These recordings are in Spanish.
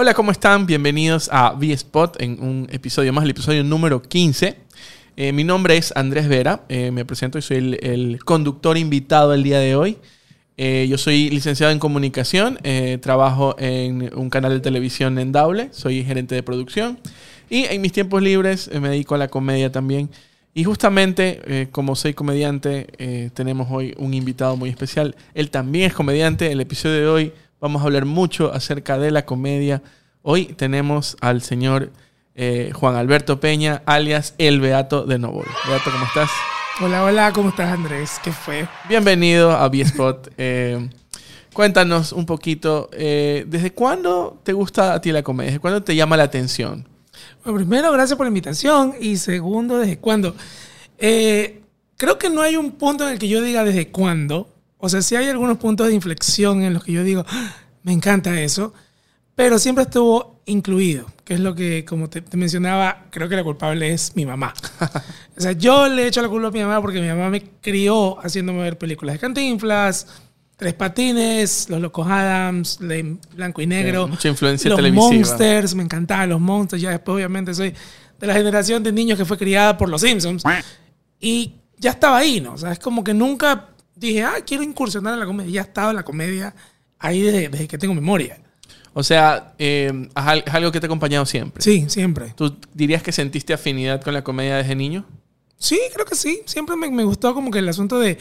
Hola, ¿cómo están? Bienvenidos a V-Spot en un episodio más, el episodio número 15. Eh, mi nombre es Andrés Vera, eh, me presento y soy el, conductor invitado el día de hoy. Eh, yo soy licenciado en comunicación, trabajo en un canal de televisión en Daule, soy gerente de producción y en mis tiempos libres me dedico a la comedia también. Y justamente, como soy comediante, tenemos hoy un invitado muy especial. Él también es comediante. El episodio de hoy vamos a hablar mucho acerca de la comedia. Hoy tenemos al señor eh, Juan Alberto Peña, alias El Beato de Novol. Beato, ¿cómo estás? Hola, hola, ¿cómo estás Andrés? ¿Qué fue? Bienvenido a B-Spot. Eh, cuéntanos un poquito, eh, ¿desde cuándo te gusta a ti la comedia? ¿Desde cuándo te llama la atención? Bueno, primero, gracias por la invitación. Y segundo, ¿desde cuándo? Creo que no hay un punto en el que yo diga desde cuándo. O sea, sí hay algunos puntos de inflexión en los que yo digo, "Ah, me encanta eso. Pero siempre estuvo incluido, que es lo que, como te, te mencionaba, creo que la culpable es mi mamá. o sea, yo le echo la culpa a mi mamá porque mi mamá me crió haciéndome ver películas de Cantinflas, Tres Patines, Los Locos Adams, Blanco y Negro. Eh, mucha influencia los televisiva. Monsters, me encantaban los Monsters. Ya después, obviamente, soy de la generación de niños que fue criada por los Simpsons. Y ya estaba ahí, ¿no? O sea, es como que nunca dije, ah, quiero incursionar en la comedia. Ya estaba la comedia ahí desde, desde que tengo memoria. O sea, eh, es al- es algo que te ha acompañado siempre. Sí, siempre. ¿Tú dirías que sentiste afinidad con la comedia desde niño? Sí, creo que sí. Siempre me, me gustó como que el asunto de,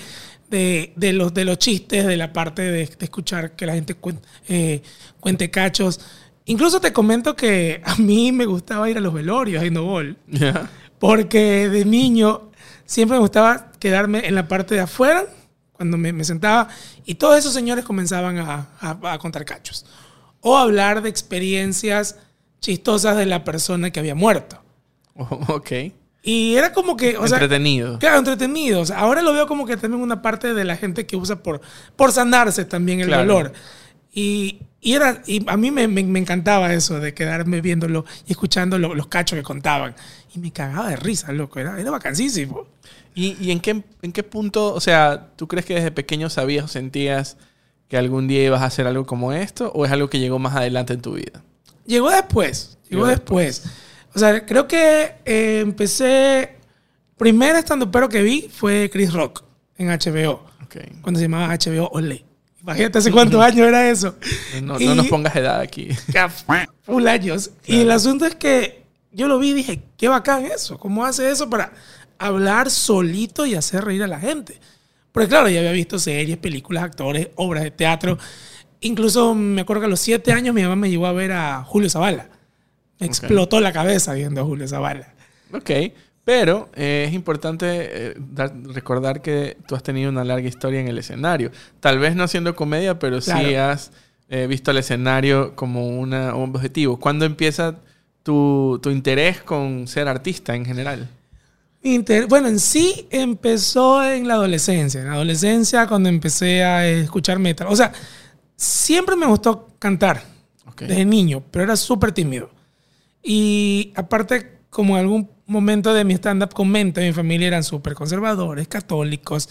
de, de los, de los chistes, de la parte de, de escuchar que la gente cuen- eh, cuente cachos. Incluso te comento que a mí me gustaba ir a los velorios en Ball. Ya. Porque de niño siempre me gustaba quedarme en la parte de afuera, cuando me, me sentaba, y todos esos señores comenzaban a, a- a contar cachos. O hablar de experiencias chistosas de la persona que había muerto. Oh, ok. Y era como que, o sea, Entretenido. claro, entretenido. O sea, ahora lo veo como que también una parte de la gente que usa por, por sanarse también el Claro. dolor. Y, y era, y a mí me, me- me encantaba eso de quedarme viéndolo y escuchando lo- los cachos que contaban. Y me cagaba de risa, loco. Era, era vacancísimo. ¿Y, y en, qué, en qué punto, o sea, tú crees que desde pequeño sabías o sentías que algún día ibas a hacer algo como esto? ¿O es algo que llegó más adelante en tu vida? Llegó después. Llegó, Llegó después. O sea, creo que eh, empecé. Primer estando pero que vi fue Chris Rock en HBO. Ok. Cuando se llamaba HBO Olé. Imagínate hace cuántos años era eso. No, Y- no nos pongas edad aquí. Full años. Y el asunto es que yo lo vi y dije, qué bacán eso. ¿Cómo hace eso para hablar solito y hacer reír a la gente? Porque claro, ya había visto series, películas, actores, obras de teatro. Incluso me acuerdo que a los siete años mi mamá me llevó a ver a Julio Zavala. Me explotó la cabeza viendo a Julio Zavala. Ok. Pero eh, es importante eh, dar- recordar que tú has tenido una larga historia en el escenario. Tal vez no haciendo comedia, pero sí has eh, visto el escenario como una, un objetivo. ¿Cuándo empieza tu, tu interés con ser artista en general? Inter- bueno, en sí empezó en la adolescencia. En la adolescencia, cuando empecé a escuchar metal. O sea, siempre me gustó cantar desde niño, pero era súper tímido. Y aparte, como en algún momento de mi stand-up comento, mi familia eran súper conservadores, católicos,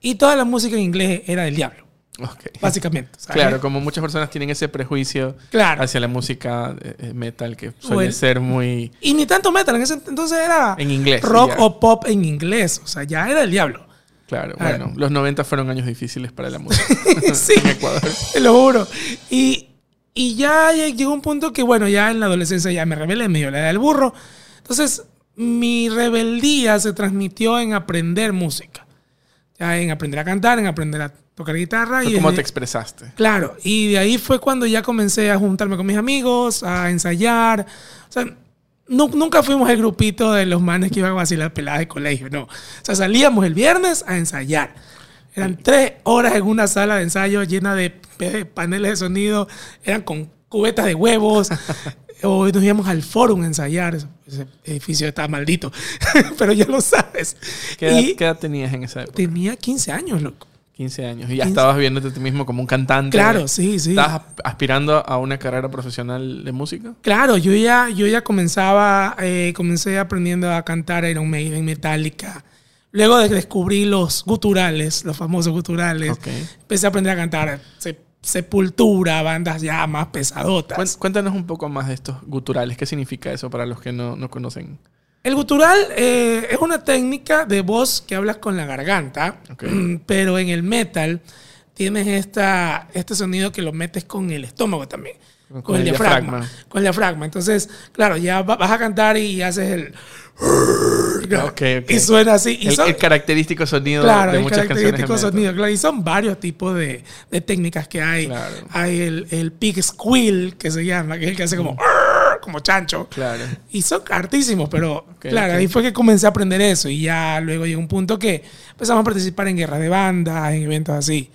y toda la música en inglés era del diablo, Ok. básicamente. ¿sabes? Claro, como muchas personas tienen ese prejuicio Claro. hacia la música eh, eh, metal que suele Bueno. ser muy Y ni tanto metal, en ese entonces era en inglés. rock ya. o pop en inglés, o sea, ya era el diablo. Claro, bueno, los 90 fueron años difíciles para la música Sí. en Ecuador. Te lo juro. Y, y ya llegó un punto que, bueno, ya en la adolescencia ya me rebelé, me dio la edad del burro. Entonces, mi rebeldía se transmitió en aprender música. Ya en aprender a cantar, en aprender a tocar guitarra. Fue y ¿Cómo te expresaste? Claro, y de ahí fue cuando ya comencé a juntarme con mis amigos, a ensayar. O sea, nu- nunca fuimos el grupito de los manes que iban a vacilar peladas de colegio, no. O sea, salíamos el viernes a ensayar. Eran tres horas en una sala de ensayo llena de paneles de sonido, eran con cubetas de huevos. o nos íbamos al forum a ensayar. Ese edificio estaba maldito, pero ya lo sabes. ¿Qué edad, qué edad tenías en esa época? tenía 15 años, loco. 15 años. Y ya 15. estabas viéndote a ti mismo como un cantante. Claro, sí, sí. ¿Estabas aspirando a una carrera profesional de música? Claro, yo ya, yo ya comenzaba, eh, comencé aprendiendo a cantar Iron Maiden, Metallica. Luego de descubrí los guturales, los famosos guturales, Ok. empecé a aprender a cantar. Sé Sepultura, bandas ya más pesadotas. Cuéntanos un poco más de estos guturales. ¿Qué significa eso para los que no, no conocen? El gutural eh, es una técnica de voz que hablas con la garganta, pero en el metal tienes esta, este sonido que lo metes con el estómago también. Con, el, diafragma, Con el diafragma. Entonces, claro, ya vas a cantar y haces el... Y suena así. Y el, característico sonido de muchas el característico sonido, claro. Y son varios tipos de, de técnicas que hay. Hay el, el pig squeal, que se llama, que es el que hace como... Como chancho. Claro. Y son hartísimos, pero claro, ahí fue que comencé a aprender eso. Y ya luego llegó un punto que empezamos a participar en guerras de bandas, en eventos así.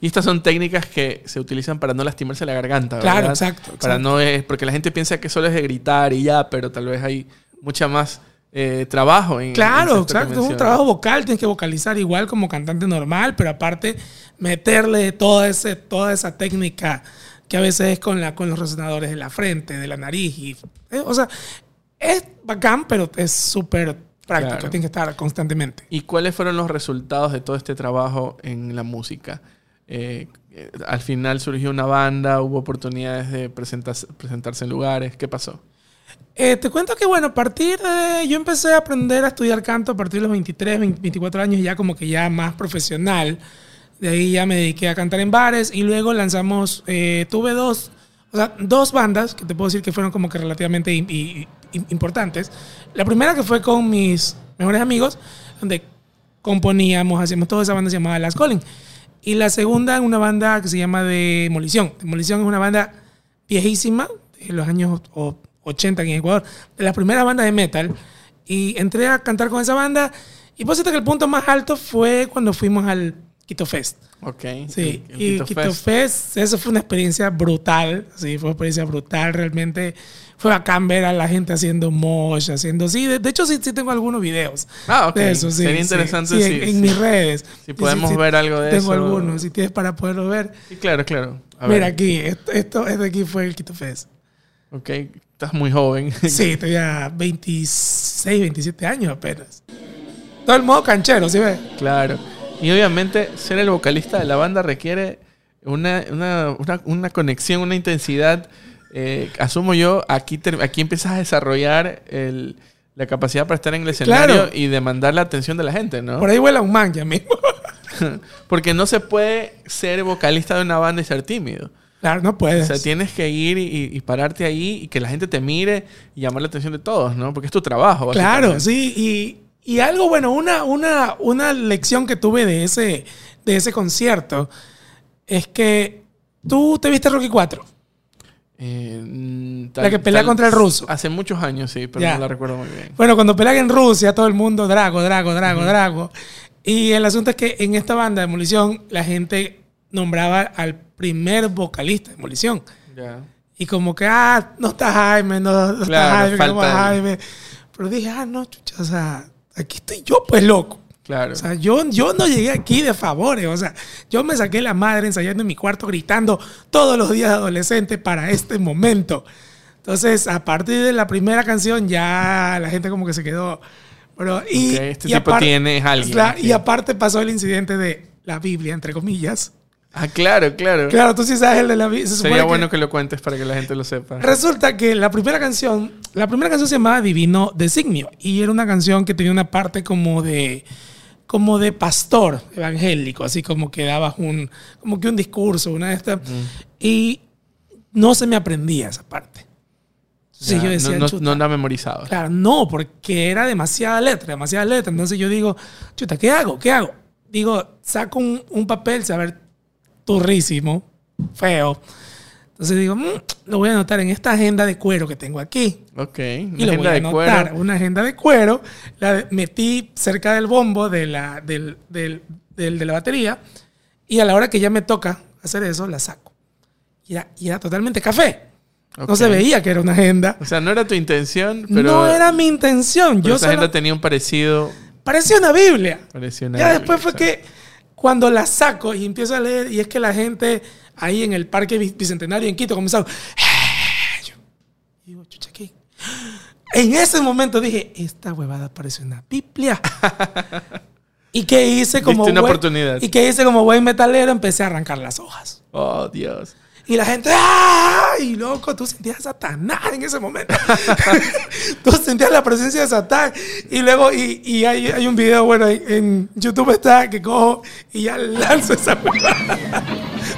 Y estas son técnicas que se utilizan para no lastimarse la garganta, ¿verdad? Claro, exacto. Para no es, porque la gente piensa que solo es de gritar y ya, pero tal vez hay mucha más eh, trabajo en Claro, exacto. Es un trabajo vocal, tienes que vocalizar igual como cantante normal, pero aparte meterle toda, ese, toda esa técnica que a veces es con, la, con los resonadores de la frente, de la nariz. Y, eh, o sea, es bacán, pero es súper práctico, tiene que estar constantemente. ¿Y cuáles fueron los resultados de todo este trabajo en la música? Eh, al final surgió una banda, hubo oportunidades de presentarse en lugares. ¿Qué pasó? Eh, te cuento que, bueno, a partir de. Yo empecé a aprender a estudiar canto a partir de los 23, 24 años, ya como que ya más profesional. De ahí ya me dediqué a cantar en bares y luego lanzamos. Eh, tuve dos, o sea, dos bandas que te puedo decir que fueron como que relativamente importantes. La primera que fue con mis mejores amigos, donde componíamos, hacíamos toda esa banda llamada Las Collins. Y la segunda, una banda que se llama Demolición. Demolición es una banda viejísima, de los años 80 en Ecuador, de las primeras bandas de metal. Y entré a cantar con esa banda. Y por que el punto más alto fue cuando fuimos al Quito Fest. Ok. Sí, y Quito, Fest. eso fue una experiencia brutal. Sí, fue una experiencia brutal. Realmente fue bacán ver a la gente haciendo mosh, haciendo. Sí, de, hecho, sí, sí tengo algunos videos. Ah, ok. De eso, sí, Sería interesante sí, en, mis redes. Si podemos ver algo de eso. Tengo algunos, si tienes para poderlo ver. Sí, claro, claro. Mira, aquí, esto, esto, de aquí fue el Quito Fest. Ok, estás muy joven. Sí, tenía 26, 27 años apenas. Todo el modo canchero, ¿sí ves? Claro. Y obviamente ser el vocalista de la banda requiere una, una, una, una conexión, una intensidad eh, asumo yo, aquí, aquí empiezas a desarrollar la capacidad para estar en el escenario y demandar la atención de la gente, ¿no? Por ahí vuela un man ya mismo. Porque no se puede ser vocalista de una banda y ser tímido. Claro, no puedes. O sea, tienes que ir y, pararte ahí y que la gente te mire y llamar la atención de todos, ¿no? Porque es tu trabajo. Claro, sí. Y, algo, bueno, una, una, una lección que tuve de ese, de ese concierto es que tú te viste Rocky 4. Eh, la que pelea contra el ruso. Hace muchos años, sí, pero no la recuerdo muy bien. Bueno, cuando pelea en Rusia, todo el mundo Drago, Drago, Drago, Drago. Y el asunto es que en esta banda de Demolición, la gente nombraba al primer vocalista de Demolición. Y como que, ah, no está Jaime, no, está Jaime, no Jaime. Pero dije, ah, no, chucha, o sea, aquí estoy yo, pues loco. Claro. O sea, yo, yo no llegué aquí de favores. O sea, yo me saqué la madre ensayando en mi cuarto gritando todos los días adolescente para este momento. Entonces, a partir de la primera canción, ya la gente como que se quedó. Pero, y, este tipo tiene alguien. Y aparte pasó el incidente de la Biblia, entre comillas. Ah, claro, claro. Claro, tú sí sabes el de la Biblia. Sería bueno que, lo cuentes para que la gente lo sepa. Resulta que la primera canción, la primera canción se llamaba Divino Designio. Y era una canción que tenía una parte como de como de pastor evangélico, así como que dabas un, como que un discurso, una de estas. Y no se me aprendía esa parte. Sí, yo decía, no, no, no memorizado. Claro, no, porque era demasiada letra, demasiada letra. Entonces yo digo, chuta, ¿qué hago? ¿Qué hago? Digo, saco un, un papel, saber turrísimo, feo entonces digo, mm, lo voy a anotar en esta agenda de cuero que tengo aquí. Ok, una y agenda de cuero. Una agenda de cuero. La metí cerca del bombo de la, del, del, de la batería. Y a la hora que ya me toca hacer eso, la saco. Y era, y era totalmente café. No se veía que era una agenda. O sea, no era tu intención, pero. No era mi intención. Yo esa agenda tenía un parecido. Parecía una Biblia. Parecía una ya después fue que cuando la saco y empiezo a leer, y es que la gente ahí en el Parque Bicentenario en Quito comenzaron. Yo digo, chucha, ¿qué? En ese momento dije, esta huevada parece una Biblia. ¿Y qué hice como Viste una buen- oportunidad. ¿Y qué hice como buen metalero? Empecé a arrancar las hojas. Oh, Dios. Y la gente, ¡ay, loco! Tú sentías a Satanás en ese momento. tú sentías la presencia de Satán. Y luego, y, y hay, hay un video, bueno, en, YouTube está que cojo y ya lanzo esa.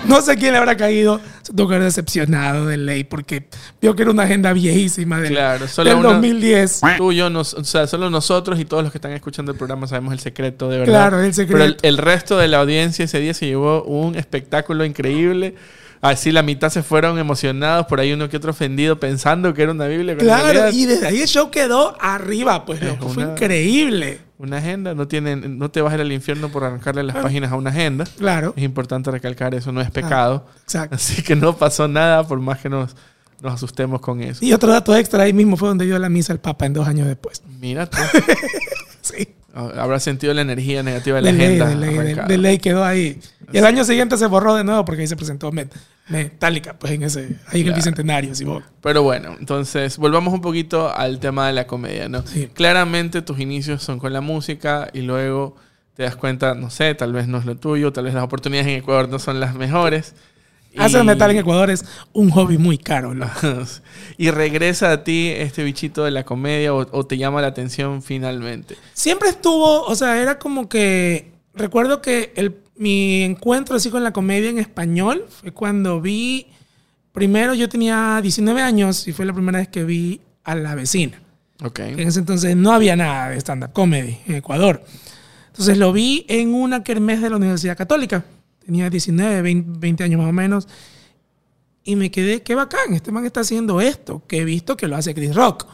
No sé quién le habrá caído. Tuvo que haber decepcionado de ley porque vio que era una agenda viejísima del, Claro, solo del uno- 2010. Tú, yo, nos, o sea, solo nosotros y todos los que están escuchando el programa sabemos el secreto, de verdad. Claro, el secreto. Pero el, el resto de la audiencia ese día se llevó un espectáculo increíble. Así la mitad se fueron emocionados, por ahí uno que otro ofendido pensando que era una Biblia. Claro, y desde ahí el show quedó arriba, pues, Es loco. Fue increíble. Una agenda, no, tienen, no te vas a ir al infierno por arrancarle las páginas a una agenda. Claro, Es importante recalcar eso, no es pecado. exacto. Así que no pasó nada por más que nos, nos asustemos con eso. Y otro dato extra, ahí mismo fue donde dio la misa el Papa en dos años después. Mira tú, Sí. habrá sentido la energía negativa de la De ley, agenda. de ley, de- arrancada. de ley quedó ahí. Y el año siguiente se borró de nuevo porque ahí se presentó Met- Metallica, pues en ese, ahí en el. Bicentenario, si vos. Pero bueno, entonces volvamos un poquito al tema de la comedia, ¿no? Sí. Claramente tus inicios son con la música y luego te das cuenta, no sé, tal vez no es lo tuyo, tal vez las oportunidades en Ecuador no son las mejores. Hacer Y- metal en Ecuador es un hobby muy caro, loco. y regresa a ti este bichito de la comedia o, o te llama la atención finalmente. Siempre estuvo, o sea, era como que. Recuerdo que el, mi encuentro así con la comedia en español fue cuando vi. Primero yo tenía 19 años y fue la primera vez que vi a la vecina. Ok. En ese entonces no había nada de stand-up comedy en Ecuador. Entonces lo vi en una kermés de la Universidad Católica. Tenía 19, 20, 20 años más o menos. Y me quedé, qué bacán, este man está haciendo esto, que he visto que lo hace Chris Rock.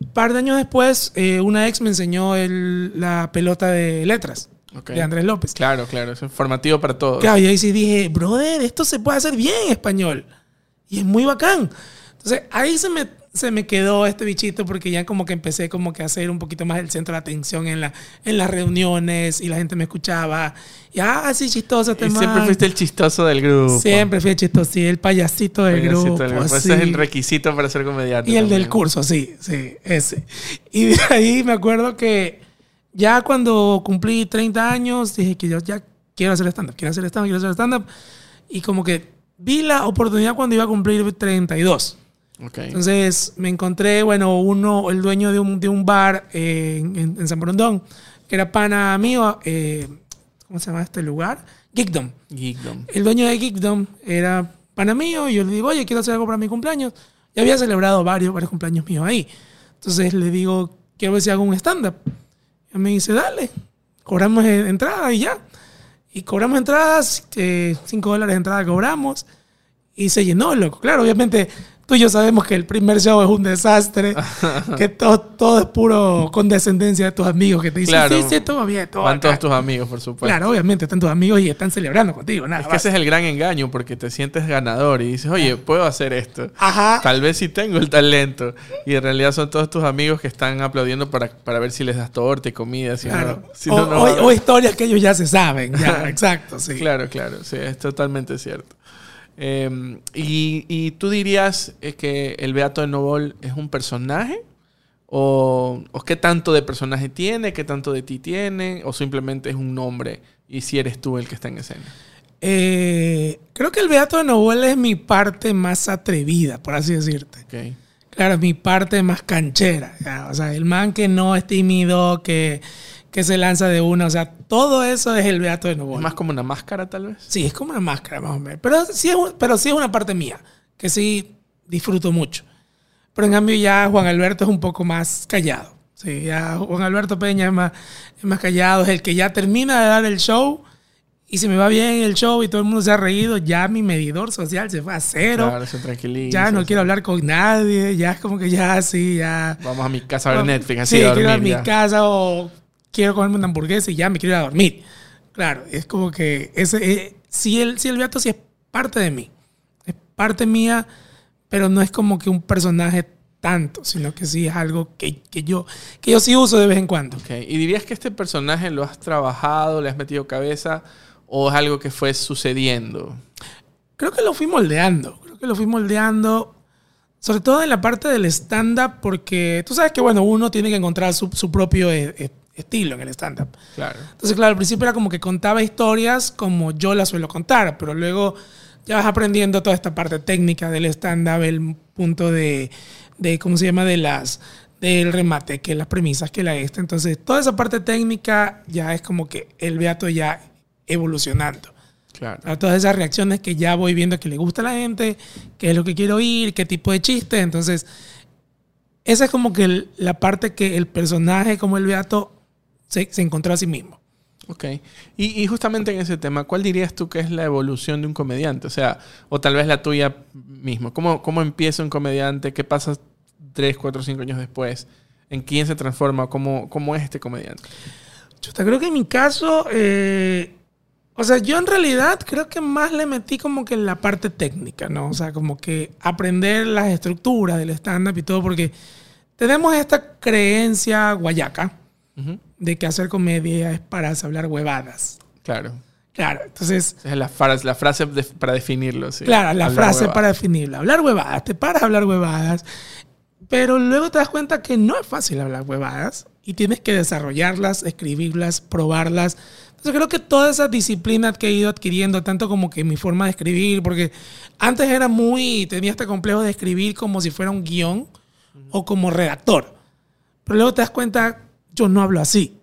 Un par de años después, eh, una ex me enseñó el- la pelota de letras ok. de Andrés López. Claro, claro, eso es formativo para todos. Claro, y ahí sí dije, brother, esto se puede hacer bien en español. Y es muy bacán. Entonces ahí se me, se me quedó este bichito porque ya como que empecé como que a hacer un poquito más el centro de atención en, la, en las reuniones y la gente me escuchaba. Y ah, así chistoso este Y siempre fuiste el chistoso del grupo. Siempre fui el chistoso, sí, el payasito del Payasito grupo. del grupo. Ese es el requisito para ser comediante. Y el del también. curso, sí, sí, ese. Y de ahí me acuerdo que ya cuando cumplí 30 años, dije que yo ya quiero hacer stand-up, quiero hacer stand-up, quiero hacer stand-up. Y como que vi la oportunidad cuando iba a cumplir 32. Ok. Entonces me encontré, bueno, uno, el dueño de un, de un bar eh, en, en- San Borondón, que era pana mío, eh, ¿cómo se llama este lugar? Geekdom. Geekdom. El dueño de Geekdom era pana mío y yo le digo, oye, quiero hacer algo para mi cumpleaños. Y había celebrado varios, varios cumpleaños míos ahí. Entonces le digo, quiero ver si hago un stand-up. Y me dice, dale, cobramos eh, entrada y ya. Y cobramos entradas, 5 dólares de entrada cobramos. Y se llenó, loco. Claro, obviamente tú y yo sabemos que el primer show es un desastre, que todo, todo es puro condescendencia de tus amigos que te dicen, Claro. sí, sí, todo bien, todo Van todos acá". tus amigos, por supuesto. Claro, obviamente están tus amigos y están celebrando contigo, nada Es que ese es el gran engaño porque te sientes ganador y dices, oye, puedo hacer esto. Ajá. Tal vez sí tengo el talento. Y en realidad son todos tus amigos que están aplaudiendo para, para ver si les das torta y comida. Si Claro. no, si o, no, no o- historias que ellos ya se saben. Ya, exacto, sí. Claro, claro, sí, es totalmente cierto. Eh, y, y tú dirías eh, que el Beato de Novol es un personaje? ¿O, ¿O qué tanto de personaje tiene? ¿Qué tanto de ti tiene? ¿O simplemente es un nombre y si eres tú el que está en escena? Eh, creo que el Beato de Novoel es mi parte más atrevida, por así decirte. Claro, mi parte más canchera. ya. O sea, el man que no es tímido, que, que se lanza de una. O sea, todo eso es el Beato de ¿Es Novoel. más como una máscara tal vez? Sí, es como una máscara más o menos. Pero sí es, pero sí es una parte mía, que sí disfruto mucho. Pero en cambio ya Juan Alberto es un poco más callado. Sí, ya Juan Alberto Peña es más, es más callado, es el que ya termina de dar el show y si me va bien el show y todo el mundo se ha reído, ya mi medidor social se fue a cero. Claro, se tranquiliza. ya no quiero hablar con nadie, ya es como que ya así, ya... Vamos a mi casa a ver Netflix, así Sí, a quiero ir a dormir. mi ya. casa o quiero comerme una hamburguesa y ya me quiero ir a dormir. Claro, es como que ese, eh, sí, el, sí, el Beato sí es parte de mí. Es parte mía, pero no es como que un personaje tanto, sino que sí es algo que, que yo, que yo sí uso de vez en cuando. Ok, ¿Y dirías que este personaje lo has trabajado, le has metido cabeza o es algo que fue sucediendo? Creo que lo fui moldeando, creo que lo fui moldeando, sobre todo en la parte del stand-up, porque tú sabes que, bueno, uno tiene que encontrar su, su propio eh, eh, estilo en el stand-up. Claro. Entonces, claro, al principio era como que contaba historias como yo las suelo contar, pero luego ya vas aprendiendo toda esta parte técnica del stand-up, el punto de, de, ¿cómo se llama? De las del remate, que las premisas, que la esta. Entonces, toda esa parte técnica ya es como que el Beato ya evolucionando. Claro. todas esas reacciones que ya voy viendo que le gusta a la gente, qué es lo que quiero oír, qué tipo de chiste. Entonces, esa es como que la parte que el personaje como el Beato se, se encontró a sí mismo. Ok. Y, y, justamente en ese tema, ¿cuál dirías tú que es la evolución de un comediante? O sea, o tal vez la tuya mismo. ¿Cómo, cómo empieza un comediante? ¿Qué pasa tres, cuatro, cinco años después? ¿En quién se transforma? ¿Cómo, cómo es este comediante? Yo creo que en mi caso, eh, o sea, yo en realidad creo que más le metí como que en la parte técnica, ¿no? O sea, como que aprender las estructuras del stand-up y todo, porque tenemos esta creencia guayaca uh -huh. De que hacer comedia es para hablar huevadas. Claro. Claro, entonces... Es la frase, la frase de, para definirlo, sí. Claro, la hablar frase huevadas. para definirlo. Hablar huevadas, te paras a hablar huevadas, pero luego te das cuenta que no es fácil hablar huevadas y tienes que desarrollarlas, escribirlas, probarlas. Entonces creo que toda esa disciplina que he ido adquiriendo, tanto como que mi forma de escribir, porque antes era muy, tenía este complejo de escribir como si fuera un guion o como redactor. Pero luego te das cuenta, yo no hablo así.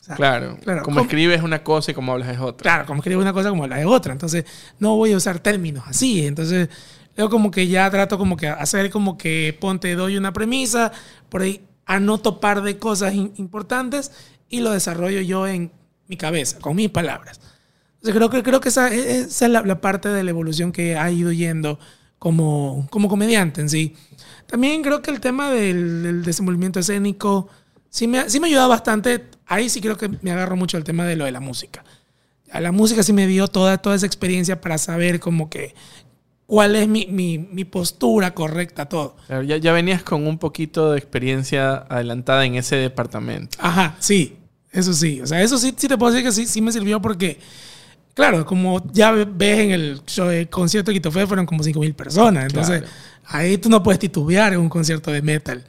O sea, claro, claro, como, como escribes una cosa y como hablas es otra. Claro, como escribes una cosa como hablas es otra. Entonces no voy a usar términos así. Entonces luego como que ya trato como que hacer como que ponte, doy una premisa, por ahí anoto par de cosas importantes y lo desarrollo yo en mi cabeza, con mis palabras. Entonces creo que, creo que esa, esa es la, la, parte de la evolución que ha ido yendo como, como comediante en sí. También creo que el tema del, del desenvolvimiento escénico sí me, sí me ha ayudado bastante. Ahí sí creo que me agarro mucho el tema de lo de la música. A la música sí me dio toda, toda esa experiencia para saber como que cuál es mi, mi, mi postura correcta, todo. Claro, ya, ya venías con un poquito de experiencia adelantada en ese departamento. Ajá, sí. Eso sí, o sea, eso sí, sí te puedo decir que sí, sí me sirvió porque, claro, como ya ves en el, show, el concierto de Quito Fe fueron como 5 mil personas, entonces claro. ahí tú no puedes titubear en un concierto de metal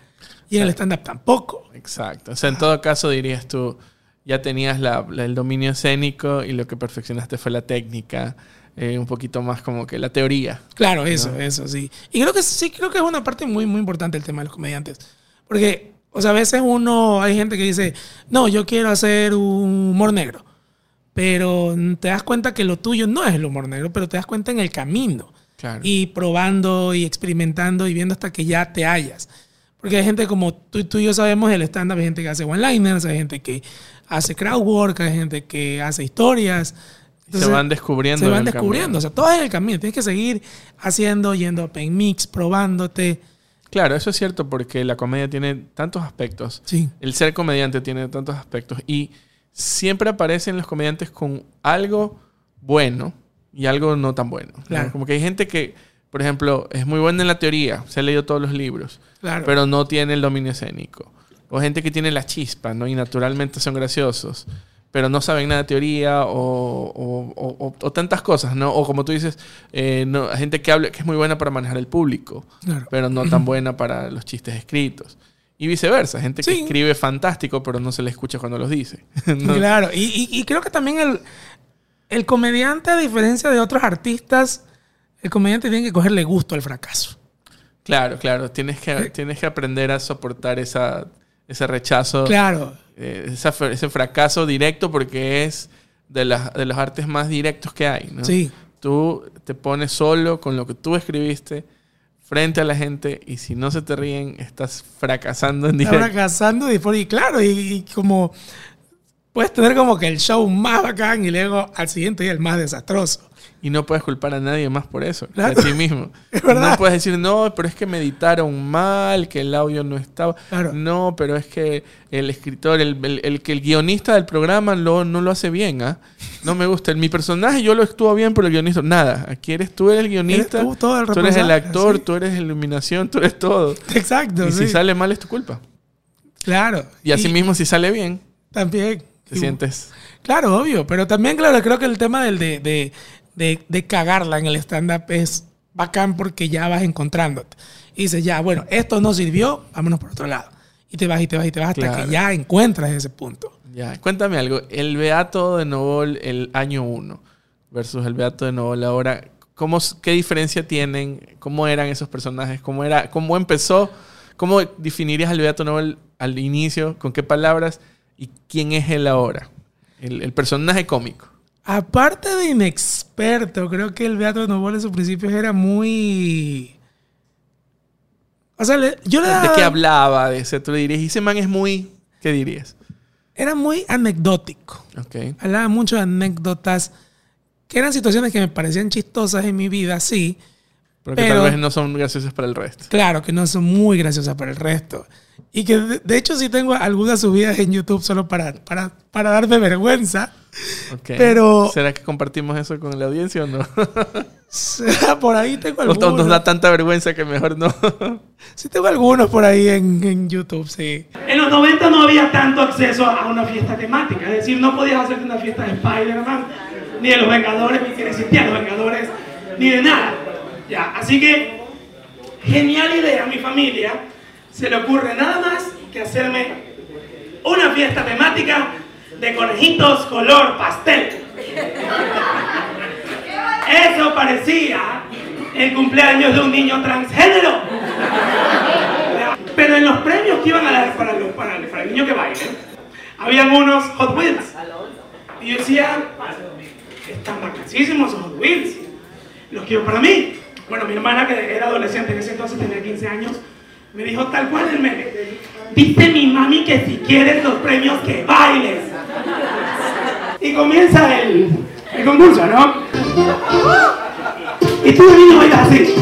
y en el stand-up tampoco. Exacto, o sea, en todo caso dirías tú, ya tenías la, la, el dominio escénico y lo que perfeccionaste fue la técnica. Eh, un poquito más como que la teoría. Claro, eso, ¿no? eso, sí. Y creo que sí, creo que es una parte muy, muy importante el tema de los comediantes. Porque o sea, a veces uno, hay gente que dice, no, yo quiero hacer un humor negro. Pero te das cuenta que lo tuyo no es el humor negro, pero te das cuenta en el camino. Claro. Y probando y experimentando y viendo hasta que ya te hallas. Porque hay gente como tú, tú y yo sabemos el stand-up, hay gente que hace one-liners, hay gente que hace crowd work, hay gente que hace historias. Entonces, se van descubriendo. Se van descubriendo. Camino. O sea, todo es el camino. Tienes que seguir haciendo, yendo a Open Mix, probándote. Claro, eso es cierto porque la comedia tiene tantos aspectos. Sí. El ser comediante tiene tantos aspectos y siempre aparecen los comediantes con algo bueno y algo no tan bueno. Claro. ¿no? Como que hay gente que, por ejemplo, es muy buena en la teoría, se ha leído todos los libros, claro. pero no tiene el dominio escénico. O gente que tiene la chispa, ¿no? Y naturalmente son graciosos pero no saben nada de teoría o, o, o, o, tantas cosas, ¿no? O como tú dices, eh, no, gente que, habla, que es muy buena para manejar el público, claro. pero no tan buena para los chistes escritos. Y viceversa, gente que escribe fantástico, pero no se le escucha cuando los dice. ¿no? Claro, y, y, y, creo que también el, el comediante, a diferencia de otros artistas, el comediante tiene que cogerle gusto al fracaso. Claro, claro, tienes que, eh. tienes que aprender a soportar esa, ese rechazo. Claro eh, esa, ese fracaso directo porque es de, las, de los artes más directos que hay. ¿no? Sí. Tú te pones solo con lo que tú escribiste frente a la gente y si no se te ríen, estás fracasando en directo. Estás fracasando y, y claro, y, y, como puedes tener como que el show más bacán y luego al siguiente día el más desastroso. Y no puedes culpar a nadie más por eso, claro. a ti mismo. Es verdad. No puedes decir, no, pero es que me editaron mal, que el audio no estaba. Claro. No, pero es que el escritor, el, el, el que el guionista del programa lo, no lo hace bien. ¿ah? No me gusta. Mi personaje yo lo estuvo bien, pero el guionista, nada. Aquí eres tú, eres el guionista. Eres tú, todo el tú eres el actor, ¿sí? tú eres la iluminación, tú eres todo. Exacto. Y sí. si sale mal es tu culpa. Claro. Y así mismo, si sale bien. También. Te y, sientes. Claro, obvio. Pero también, claro, creo que el tema del de, de de, de cagarla en el stand-up es bacán porque ya vas encontrándote. Y dices, ya, bueno, esto no sirvió, vámonos por otro lado. Y te vas y te vas y te vas hasta Claro. que ya encuentras ese punto. Ya, cuéntame algo. El Beato de Novol el año 1 versus el Beato de Novol ahora, ¿cómo, ¿qué diferencia tienen? ¿Cómo eran esos personajes? ¿Cómo, era, cómo empezó? ¿Cómo definirías al Beato Novol al inicio? ¿Con qué palabras? ¿Y quién es él ahora? El, el personaje cómico. Aparte de inexperto, creo que el Beato de Novol en sus principios era muy... O sea, le- yo le ¿De daba- qué hablaba? De ese, tú le dirías, y ese man es muy... ¿Qué dirías? Era muy anecdótico. Ok. Hablaba mucho de anécdotas que eran situaciones que me parecían chistosas en mi vida, sí. Pero que Pero- tal vez no son graciosas para el resto. Claro que no son muy graciosas para el resto. Y que de, de hecho sí tengo algunas subidas en YouTube solo para, para, para darme vergüenza. Ok. Pero- ¿Será que compartimos eso con la audiencia o no? por ahí tengo ¿O nos algunos. da tanta vergüenza que mejor no? Sí tengo algunos por ahí en, en YouTube, sí. En los 90 no había tanto acceso a una fiesta temática, es decir, no podías hacerte una fiesta de Spider-Man, ni de los Vengadores, ni que existían los Vengadores, ni de nada. Ya, así que, genial idea a mi familia, se le ocurre nada más que hacerme una fiesta temática de conejitos color pastel. Eso parecía el cumpleaños de un niño transgénero. Pero en los premios que iban a dar para, los- para el- niño que baile, habían unos Hot Wheels. Y yo decía, están bacanísimos esos Hot Wheels. Los quiero para mí. Bueno, mi hermana, que era adolescente en ese entonces, tenía 15 años, me dijo tal cual el meme. Dice mi mami que si quieres los premios, que bailes. Y comienza el, el concurso, ¿no? Y tú de niño bailas así.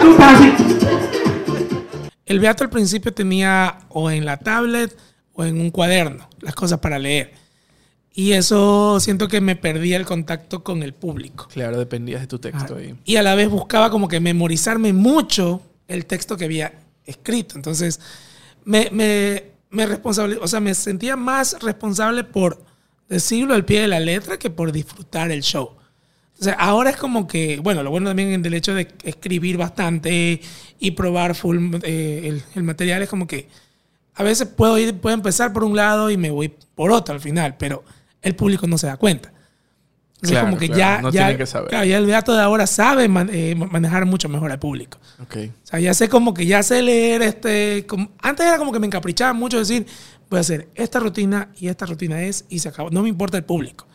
Tú estás así. El Beato al principio tenía o en la tablet o en un cuaderno las cosas para leer. Y eso siento que me perdía el contacto con el público. claro, dependías de tu texto ahí. Y a la vez buscaba como que memorizarme mucho el texto que había escrito. Entonces, me, me, me responsable, o sea, me sentía más responsable por decirlo al pie de la letra que por disfrutar el show. O sea, ahora es como que, bueno, lo bueno también del hecho de escribir bastante y probar full eh, el, el material es como que a veces puedo ir, puedo empezar por un lado y me voy por otro al final, pero el público no se da cuenta. Entonces, Claro, como que claro, ya, no ya, tiene que saber. claro, ya el beato de ahora sabe man- eh, manejar mucho mejor al público. Ok. O sea, ya sé como que ya sé leer este. como- antes era como que me encaprichaba mucho decir, voy a hacer esta rutina y esta rutina es y se acabó. No me importa el público.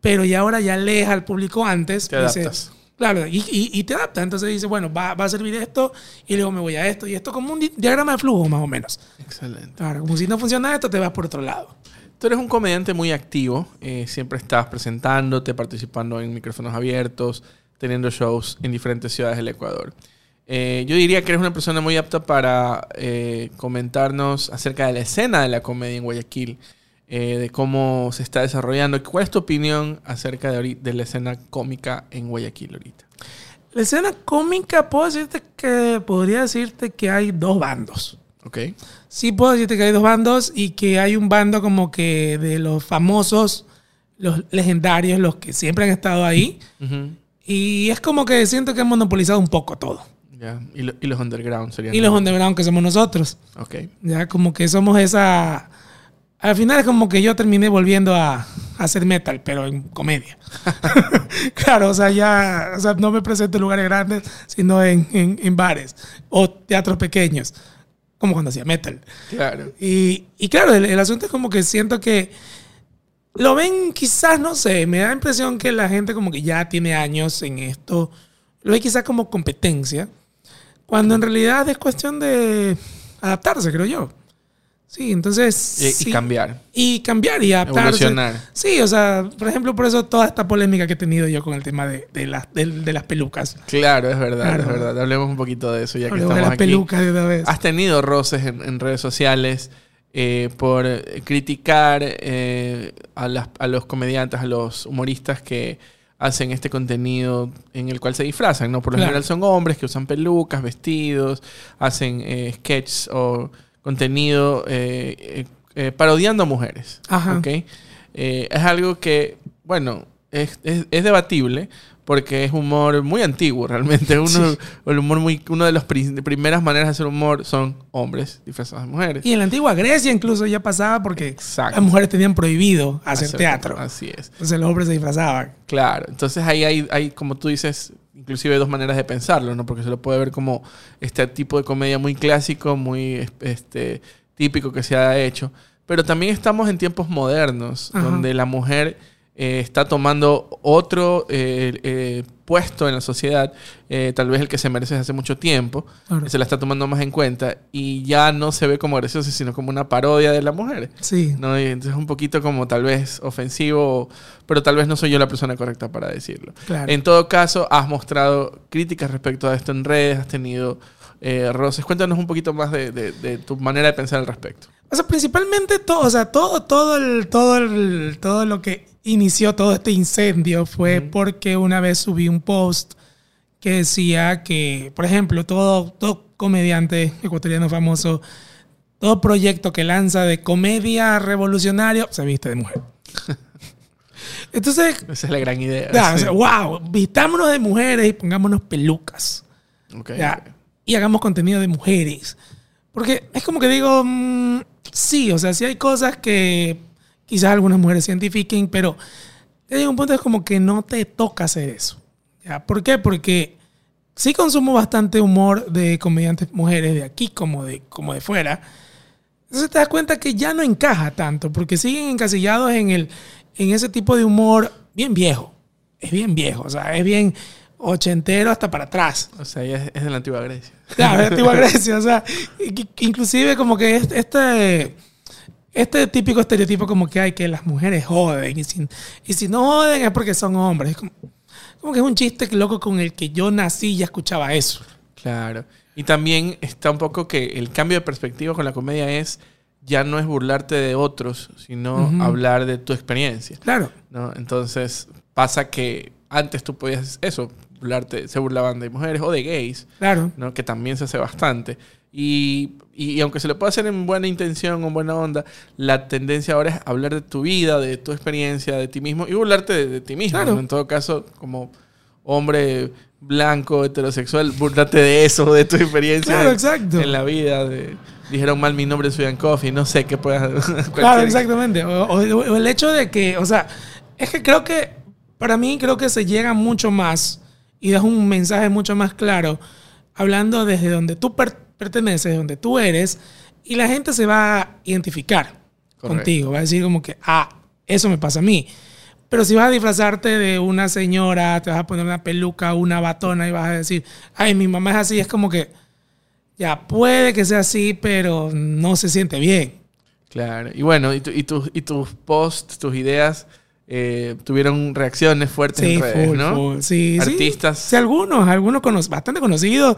Pero ya ahora ya lees al público antes. Te dices- claro, y, y- y te adaptas. Entonces dices, bueno, va, va a servir esto y luego me voy a esto y esto como un di- diagrama de flujo más o menos. Excelente. Claro, como si no funciona esto, te vas por otro lado. Tú eres un comediante muy activo. eh, siempre estás presentándote, participando en micrófonos abiertos, teniendo shows en diferentes ciudades del Ecuador. Eh, yo diría que eres una persona muy apta para eh, comentarnos acerca de la escena de la comedia en Guayaquil, de cómo se está desarrollando. ¿Cuál es tu opinión acerca de, de la escena cómica en Guayaquil ahorita? La escena cómica, puedo decirte que podría decirte que hay dos bandos. ¿Ok? Sí puedo decirte que hay dos bandos y que hay un bando como que de los famosos, los legendarios, los que siempre han estado ahí. Y es como que siento que han monopolizado un poco todo. Ya. Y, lo- y los underground serían. Y los underground que somos nosotros. Ok. Ya como que somos esa... Al final es como que yo terminé volviendo a, a hacer metal, pero en comedia. claro, o sea, ya o sea, no me presento en lugares grandes, sino en, en- en bares o teatros pequeños, como cuando hacía metal. Claro. Y, y claro, el, el asunto es como que siento que lo ven quizás, no sé, me da la impresión que la gente como que ya tiene años en esto, lo ve quizás como competencia, cuando en realidad es cuestión de adaptarse, creo yo. Sí, entonces... Y, y sí. cambiar. Y cambiar y adaptarse. Evolucionar. Sí, o sea, por ejemplo, por eso toda esta polémica que he tenido yo con el tema de, de las, de, de las pelucas. Claro, es verdad, Claro. es verdad. Hablemos un poquito de eso ya que Hablemos de estamos las aquí. pelucas de una vez. ¿Has tenido roces en, en redes sociales eh, por criticar eh, a, las- a los comediantes, a los humoristas que hacen este contenido en el cual se disfrazan? ¿no? Por lo Claro. general son hombres que usan pelucas, vestidos, hacen eh, sketches o contenido eh, eh, eh, parodiando a mujeres. Ajá. ¿ok? Eh, es algo que, bueno, es, es- es debatible porque es humor muy antiguo realmente. Uno, el humor muy, uno de las pri- primeras maneras de hacer humor son hombres disfrazados de mujeres. Y en la antigua Grecia incluso ya pasaba porque Exacto. las mujeres tenían prohibido hacer teatro. Así es. Entonces los hombres se disfrazaban. Claro, entonces ahí hay, hay, como tú dices, inclusive dos maneras de pensarlo, ¿no? Porque se lo puede ver como este tipo de comedia muy clásico, muy este, típico que se ha hecho. Pero también estamos en tiempos modernos, Ajá. donde la mujer eh, está tomando otro eh, eh, puesto en la sociedad, tal vez el que se merece desde hace mucho tiempo, Claro. se la está tomando más en cuenta y ya no se ve como graciosa, sino como una parodia de la mujer. Sí. ¿no? Y entonces es un poquito como tal vez ofensivo, pero tal vez no soy yo la persona correcta para decirlo. Claro. En todo caso, has mostrado críticas respecto a esto en redes, has tenido eh, roces. Cuéntanos un poquito más de, de- de tu manera de pensar al respecto. O sea, principalmente todo, o sea, todo, todo, el, todo, el, todo lo que inició todo este incendio fue porque una vez subí un post que decía que, por ejemplo, todo, todo comediante ecuatoriano famoso, todo proyecto que lanza de comedia revolucionario se viste de mujer. Entonces, Esa es la gran idea. ya, o sí. sea, wow, vistámonos de mujeres y pongámonos pelucas. Ok, Ya, ok. y hagamos contenido de mujeres. Porque es como que digo, mm, sí, o sea, sí hay cosas que quizás algunas mujeres se identifiquen, pero llega un punto es como que no te toca hacer eso. ¿ya? ¿Por qué? Porque sí consumo bastante humor de comediantes mujeres de aquí como de, como de fuera. Entonces te das cuenta que ya no encaja tanto, porque siguen encasillados en, el, en ese tipo de humor bien viejo. Es bien viejo, o sea, es bien ochentero hasta para atrás. O sea, es, es de la antigua Grecia. Claro, de antigua Grecia, o sea, inclusive como que este, este, típico estereotipo como que hay que las mujeres joden y si, y si no joden es porque son hombres. Es como, como que es un chiste loco con el que yo nací y ya escuchaba eso. Claro. Y también está un poco que el cambio de perspectiva con la comedia es ya no es burlarte de otros, sino hablar de tu experiencia. Claro, ¿no? Entonces pasa que antes tú podías eso, burlarte, se burlaban de mujeres o de gays, claro. ¿no? que también se hace bastante. Y, y- aunque se le puede hacer en buena intención o en buena onda, la tendencia ahora es hablar de tu vida, de tu experiencia, de ti mismo y burlarte de, de ti mismo. En todo caso, como hombre blanco, heterosexual, burlarte de eso, de tu experiencia Claro, en- exacto. en la vida. de- dijeron mal mi nombre en Sudan Coffee, no sé qué pueda... Claro, exactamente. O, o- o el hecho de que, o sea, es que creo que, para mí creo que se llega mucho más y das un mensaje mucho más claro hablando desde donde tú per- perteneces, donde tú eres, y la gente se va a identificar Correcto. contigo. Va a decir como que, ah, eso me pasa a mí. Pero si vas a disfrazarte de una señora, te vas a poner una peluca, una batona y vas a decir, ay, mi mamá es así, es como que, ya puede que sea así, pero no se siente bien. Claro. Y bueno, y, tu- y tus, y tus posts, tus ideas eh, tuvieron reacciones fuertes Sí, en redes, full, ¿no? full. Sí. Artistas. Sí, algunos, algunos cono- bastante conocidos.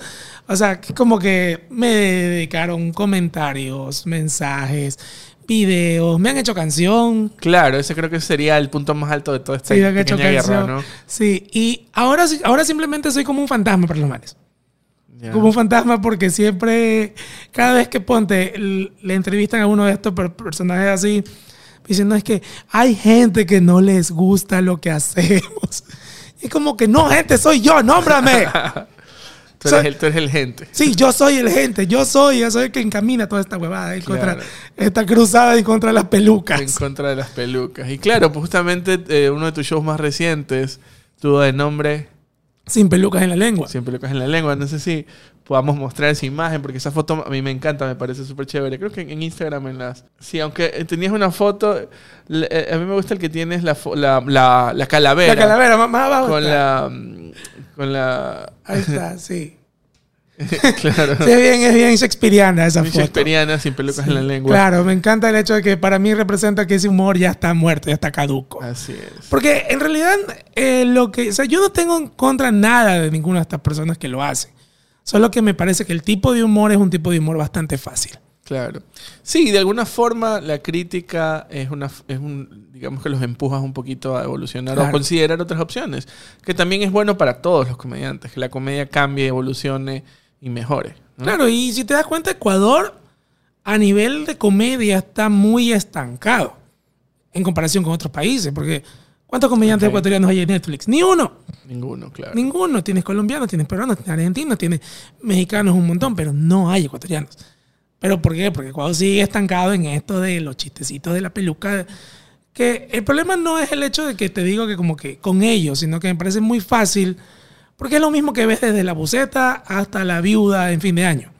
O sea, que como que me dedicaron comentarios, mensajes, videos, me han hecho canción. Claro, ese creo que sería el punto más alto de toda esta Sí, me han hecho guerra, canción. ¿no? Sí, y ahora, ahora simplemente soy como un fantasma para los males. Ya. Como un fantasma porque siempre, cada vez que ponte, le entrevistan a uno de estos per- personajes así, diciendo es que hay gente que no les gusta lo que hacemos. Y como que no, gente, soy yo, nómbrame. Tú soy- eres, el, tú eres el gente. Sí, yo soy el gente, yo soy, yo soy el que encamina toda esta huevada en contra, Claro. esta cruzada en contra de las pelucas. En contra de las pelucas. Y claro, pues justamente eh, uno de tus shows más recientes tuvo de nombre Sin pelucas en la lengua. Sin pelucas en la lengua. No sé si podamos mostrar esa imagen, porque esa foto a mí me encanta, me parece súper chévere. Creo que en Instagram en las... Sí, aunque tenías una foto, eh, a mí me gusta el que tienes la, la, la, la calavera. La calavera, más, abajo. Con la... mm, Con la... Ahí está, sí. claro. Sí, es bien, es bien shakespeariana esa foto. shakespeariana, sin pelucas en la lengua. Claro, me encanta el hecho de que para mí representa que ese humor ya está muerto, ya está caduco. Así es. Porque en realidad, eh, lo que, o sea, yo no tengo en contra nada de ninguna de estas personas que lo hacen. Solo que me parece que el tipo de humor es un tipo de humor bastante fácil. Claro. Sí, de alguna forma la crítica es una es un digamos que los empujas un poquito a evolucionar o a considerar otras opciones, que también es bueno para todos los comediantes, que la comedia cambie, evolucione y mejore. ¿no? Claro, y si te das cuenta, Ecuador a nivel de comedia está muy estancado en comparación con otros países, porque ¿Cuántos comediantes ecuatorianos hay en Netflix? Ni uno. Ninguno, claro. Ninguno. Tienes colombianos, tienes peruanos, tienes argentinos, tienes mexicanos un montón, pero no hay ecuatorianos. ¿Pero por qué? Porque Ecuador sigue estancado en esto de los chistecitos de la peluca. Que el problema no es el hecho de que te digo que como que con ellos, sino que me parece muy fácil, porque es lo mismo que ves desde la buceta hasta la viuda en fin de año.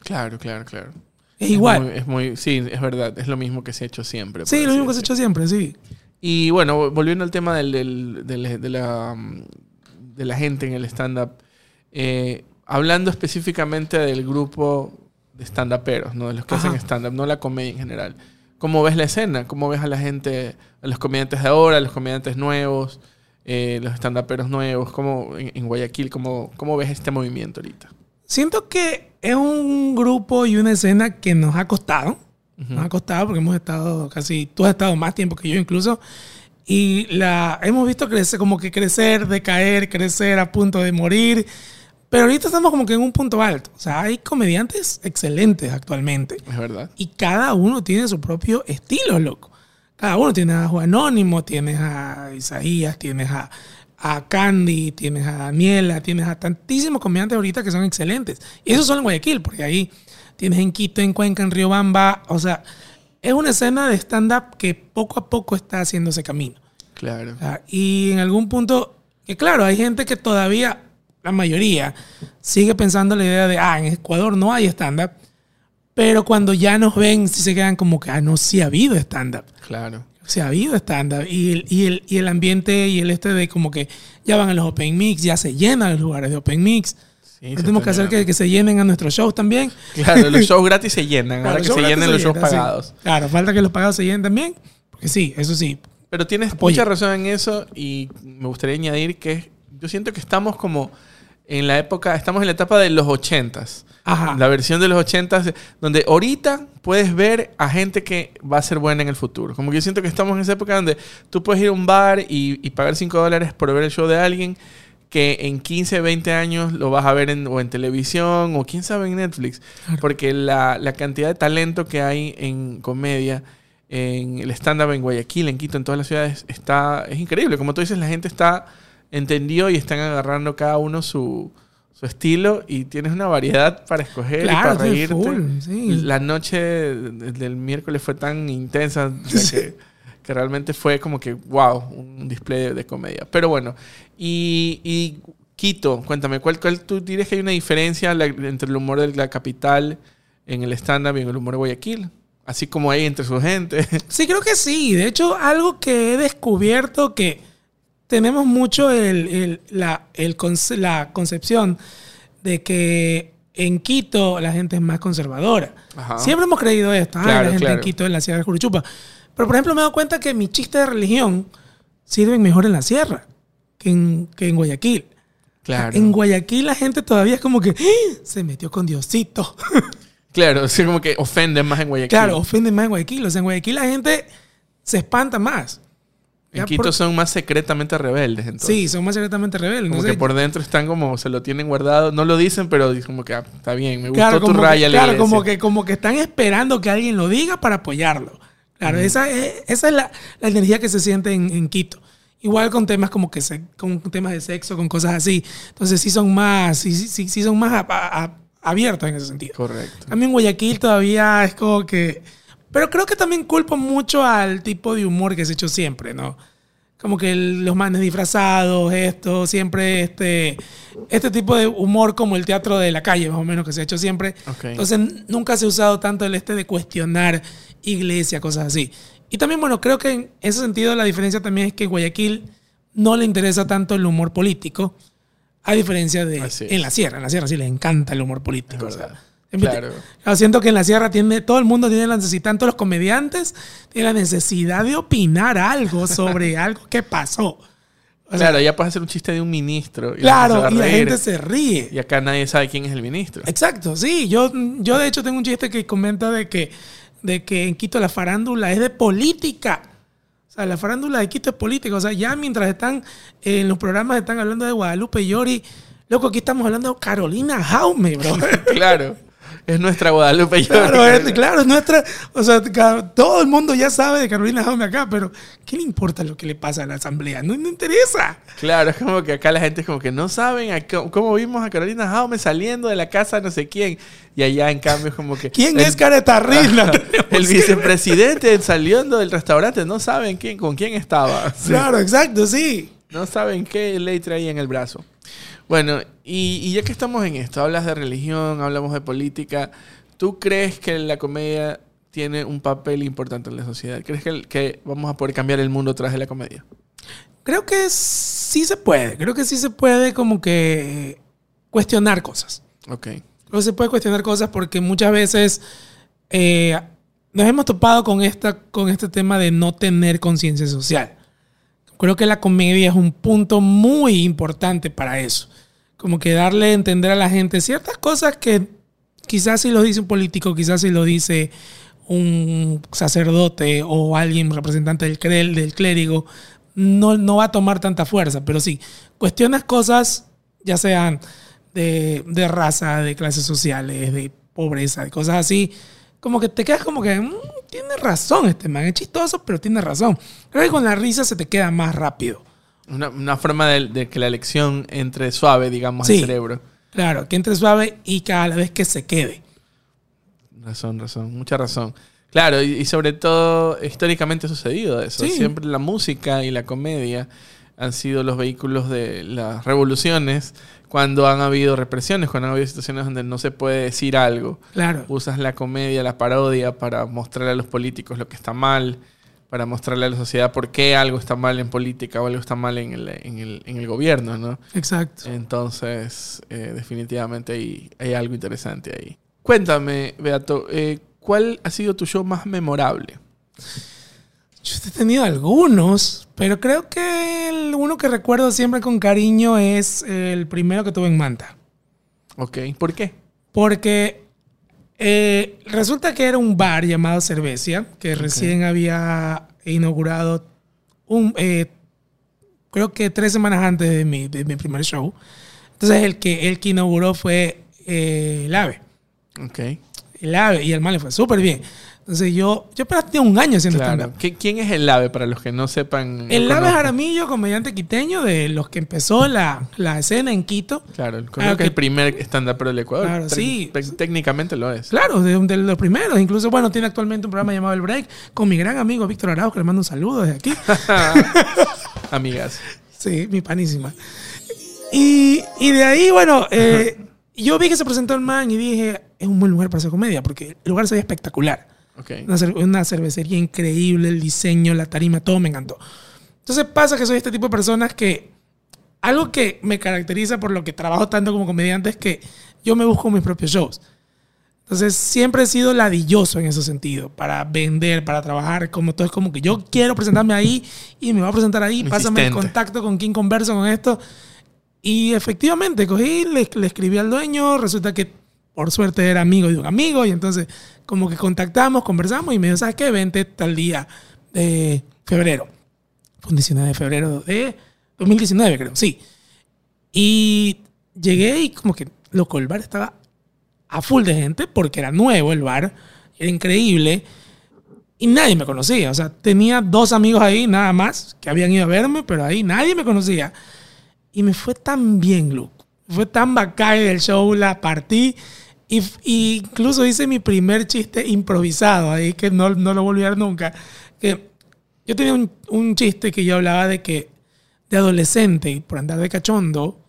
Claro, claro, claro. Es igual. muy- Es muy, sí, es verdad. Es lo mismo que se ha hecho siempre. sí, lo mismo que se ha hecho siempre, sí. Y bueno, volviendo al tema del, del- del- de, la, de la gente en el stand-up, eh, hablando específicamente del grupo de stand-uperos, ¿no? de los que Ajá. hacen stand-up, no la comedia en general. ¿Cómo ves la escena? ¿Cómo ves a la gente, a los comediantes de ahora, a los comediantes nuevos, eh, los stand-uperos nuevos? ¿Cómo, en, en Guayaquil, cómo, ¿cómo ves este movimiento ahorita? Siento que es un grupo y una escena que nos ha costado. Ujú. Nos ha costado porque hemos estado casi, tú has estado más tiempo que yo incluso. Y la hemos visto crecer, como que crecer, decaer, crecer a punto de morir. Pero ahorita estamos como que en un punto alto. O sea, hay comediantes excelentes actualmente. Es verdad. Y cada uno tiene su propio estilo, loco. Cada uno tiene a Juan Anónimo, tienes a Isaías, tienes a, a Candy, tienes a Daniela, tienes a tantísimos comediantes ahorita que son excelentes. Y esos son en Guayaquil, porque ahí tienes en Quito, en Cuenca, en Riobamba. O sea, es una escena de stand-up que poco a poco está haciendo ese camino. Claro. Ah, Y en algún punto, que claro, hay gente que todavía, la mayoría, sigue pensando la idea de, ah, en Ecuador no hay stand-up, pero cuando ya nos ven, sí se quedan como que, ah, no, sí ha habido stand-up. Claro. Sí ha habido stand-up. Y el, y, el, y el ambiente y el este de como que ya van a los Open Mix, ya se llenan los lugares de Open Mix. Sí, tenemos que hacer que, que se llenen a nuestros shows también. Claro, los shows gratis se llenan. Claro, ahora que se llenen los shows sí. pagados. Claro, falta que los pagados se llenen también. Porque sí, eso sí. Pero tienes Apoyo. mucha razón en eso y me gustaría añadir que yo siento que estamos como en la época, estamos en la etapa de los ochentas. Ajá. La versión de los ochentas, donde ahorita puedes ver a gente que va a ser buena en el futuro. Como que yo siento que estamos en esa época donde tú puedes ir a un bar y, y pagar 5 dólares por ver el show de alguien que en 15, 20 años lo vas a ver en, o en televisión o quién sabe en Netflix. Porque la, la cantidad de talento que hay en comedia, en el stand-up en Guayaquil, en Quito, en todas las ciudades, está, es increíble. Como tú dices, la gente está entendido y están agarrando cada uno su, su estilo y tienes una variedad para escoger Claro, y para reírte. full, sí. La noche de- del miércoles fue tan intensa o sea, que, que realmente fue como que, wow, un display de, de comedia. Pero bueno, y, y Quito, cuéntame, ¿cuál, cuál tú dirías que hay una diferencia la- entre el humor de la capital en el stand-up y en el humor de Guayaquil? Así como hay entre su gente. Sí, creo que sí. De hecho, algo que he descubierto que tenemos mucho el, el- la, el conce- la concepción de que en Quito la gente es más conservadora. Ajá. Siempre hemos creído esto. "Ay, Claro, la gente claro. en Quito es la sierra de Juruchupa. Pero, por ejemplo, me he dado cuenta que mis chistes de religión sirven mejor en la sierra que en, que en Guayaquil. Claro. En Guayaquil la gente todavía es como que "Ah, se metió con Diosito. Claro, sea, como que ofenden más en Guayaquil. Claro, ofenden más en Guayaquil. O sea, en Guayaquil la gente se espanta más. en Quito por- son más secretamente rebeldes, entonces. Sí, son más secretamente rebeldes. Como que por dentro están como, se lo tienen guardado. No lo dicen, pero dicen como que ah, está bien, me gustó claro, tu raya. que, la claro como, que, como que están esperando que alguien lo diga para apoyarlo. Claro, esa es, esa es la, la energía que se siente en, en Quito. Igual con temas como que se, con temas de sexo, con cosas así. Entonces sí son más, sí, sí, sí, son más a- a- a- abiertos en ese sentido. Correcto. También Guayaquil todavía es como que... Pero creo que también culpo mucho al tipo de humor que se ha hecho siempre, ¿no? Como que el- los manes disfrazados, esto, siempre este, este tipo de humor como el teatro de la calle, más o menos, que se ha hecho siempre. Entonces nunca se ha usado tanto el este de cuestionar iglesia, cosas así. Y también, bueno, creo que en ese sentido la diferencia también es que Guayaquil no le interesa tanto el humor político, a diferencia de en la sierra. En la sierra sí les encanta el humor político. O sea, Claro. Claro, siento que en la sierra tiene, todo el mundo tiene la necesidad, tanto los comediantes, tienen la necesidad de opinar algo sobre algo que pasó. O sea, claro, ya puedes hacer un chiste de un ministro. Y claro, la y la gente se ríe. Y acá nadie sabe quién es el ministro. Exacto, sí. Yo, yo de hecho tengo un chiste que comenta de que, de que en Quito la farándula es de política. O sea, la farándula de Quito es política. O sea, ya mientras están en los programas están hablando de Guadalupe Llori, loco, aquí estamos hablando de Carolina Jaume, bro. claro. Es nuestra Guadalupe Claro, es, claro, es nuestra. O sea, todo el mundo ya sabe de Carolina Jaume acá, pero ¿qué le importa lo que le pasa a la asamblea? No, no interesa. Claro, es como que acá la gente es como que no saben a cómo, cómo vimos a Carolina Jaume saliendo de la casa de no sé quién. Y allá en cambio es como que... ¿Quién el- es tenemos El vicepresidente saliendo del restaurante, no saben quién, con quién estaba. Sí. Claro, exacto, sí. No saben qué ley traía en el brazo. Bueno, y, y ya que estamos en esto, hablas de religión, hablamos de política, ¿tú crees que la comedia tiene un papel importante en la sociedad? ¿Crees que, que vamos a poder cambiar el mundo tras de la comedia? Creo que sí se puede. Creo que sí se puede como que cuestionar cosas. Ok. Creo que se puede cuestionar cosas porque muchas veces eh, nos hemos topado con, esta, con este tema de no tener conciencia social. Creo que la comedia es un punto muy importante para eso. Como que darle a entender a la gente ciertas cosas que quizás si lo dice un político, quizás si lo dice un sacerdote o alguien representante del, clé- del clérigo, no, no va a tomar tanta fuerza. Pero sí, cuestionas cosas, ya sean de, de raza, de clases sociales, de pobreza, de cosas así, como que te quedas como que "Mm, tiene razón este man, es chistoso, pero tiene razón. Creo que con la risa se te queda más rápido. Una, una forma de, de que la elección entre suave, digamos, al Sí. cerebro. Claro, que entre suave y cada vez que se quede. Razón, razón, mucha razón. Claro, y, y sobre todo históricamente ha sucedido eso. Sí. Siempre la música y la comedia han sido los vehículos de las revoluciones cuando han habido represiones, cuando han habido situaciones donde no se puede decir algo. Claro. Usas la comedia, la parodia para mostrarle a los políticos lo que está mal, para mostrarle a la sociedad por qué algo está mal en política o algo está mal en el, en el, en el gobierno, ¿no? Exacto. Entonces, eh, definitivamente hay, hay algo interesante ahí. Cuéntame, Beato, eh, ¿cuál ha sido tu show más memorable? Yo he tenido algunos, pero creo que el uno que recuerdo siempre con cariño es el primero que tuve en Manta. Ok, ¿por qué? Porque eh, resulta que era un bar llamado Cervecia, que recién había inaugurado un, eh, creo que tres semanas antes de mi, de mi primer show. Entonces el que, el que inauguró fue eh, el AVE. Ok, El AVE, y el mal le fue súper bien. Entonces yo, yo apenas tenía un año haciendo claro. stand-up. ¿Qui- ¿Quién es el ave para los que no sepan? no El AVE conozcan? Jaramillo, comediante quiteño, de los que empezó la, la escena en Quito. Claro, creo Ah, que ok. el primer stand-up del Ecuador. Claro, sí. Técnicamente lo es. Claro, de, de los primeros. Incluso, bueno, tiene actualmente un programa llamado El Break con mi gran amigo Víctor Araujo, que le mando un saludo desde aquí. Amigas. Sí, mi panísima. Y, y de ahí, bueno, eh, yo vi que se presentó el man y dije, es un buen lugar para hacer comedia, porque el lugar se ve espectacular. Ok. Una, una cervecería increíble, el diseño, la tarima, todo me encantó. Entonces pasa que soy este tipo de personas que algo que me caracteriza por lo que trabajo tanto como comediante es que yo me busco mis propios shows. Entonces siempre he sido ladilloso en ese sentido, para vender, para trabajar, como todo es como que yo quiero presentarme ahí y me voy a presentar ahí, pásame el Insistente. contacto con quien converso con esto. Y efectivamente, cogí, le, le escribí al dueño, resulta que por suerte era amigo de un amigo y entonces como que contactamos, conversamos y me dijo, ¿sabes qué? Vente tal día de febrero. Fue un 19 de febrero de 2019, creo, sí. Y llegué y como que, loco, el bar estaba a full de gente porque era nuevo el bar, era increíble y nadie me conocía. O sea, tenía dos amigos ahí nada más que habían ido a verme, pero ahí nadie me conocía. Y me fue tan bien, Luke. Fue tan bacán el show, la partí. Y, y incluso hice mi primer chiste improvisado ahí, que no, no lo volví a ver nunca. Que yo tenía un, un chiste que yo hablaba de que de adolescente, por andar de cachondo,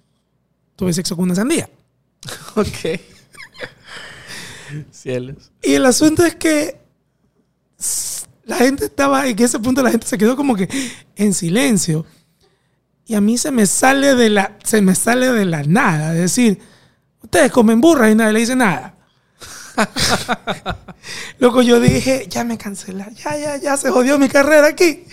tuve sexo con una sandía. Ok. Cielos. Y el asunto es que la gente estaba, en ese punto la gente se quedó como que en silencio. Y a mí se me sale de la, se me sale de la nada. Es decir, ustedes comen burras y nadie le dice nada. Loco, yo dije, ya me cancelaron, ya, ya, ya se jodió mi carrera aquí.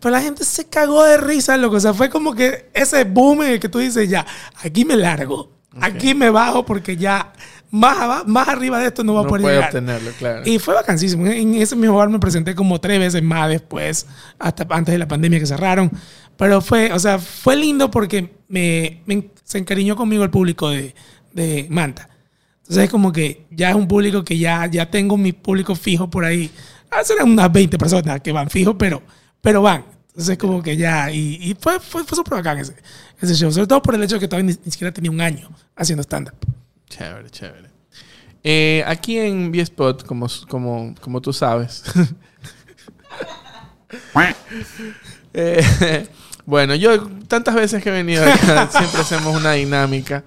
Pero la gente se cagó de risa, loco. O sea, fue como que ese boom en el que tú dices, ya, aquí me largo, aquí me bajo porque ya más, más arriba de esto no va a poder puede llegar. obtenerlo, claro. Y fue vacancísimo. En ese mismo bar me presenté como tres veces más después, hasta antes de la pandemia que cerraron. Pero fue, o sea, fue lindo porque me, me- se encariñó conmigo el público de, de Manta. Entonces es como que ya es un público que ya, ya tengo mi público fijo por ahí. Ah, serán unas 20 personas que van fijo, pero, pero van. Entonces es como que ya, y, y fue, fue, fue súper bacán ese, ese show, sobre todo por el hecho de que todavía ni, ni siquiera tenía un año haciendo stand-up. Chévere, chévere. Eh, aquí en B-Spot, como, como, como tú sabes. Eh, bueno, yo tantas veces que he venido acá, siempre hacemos una dinámica.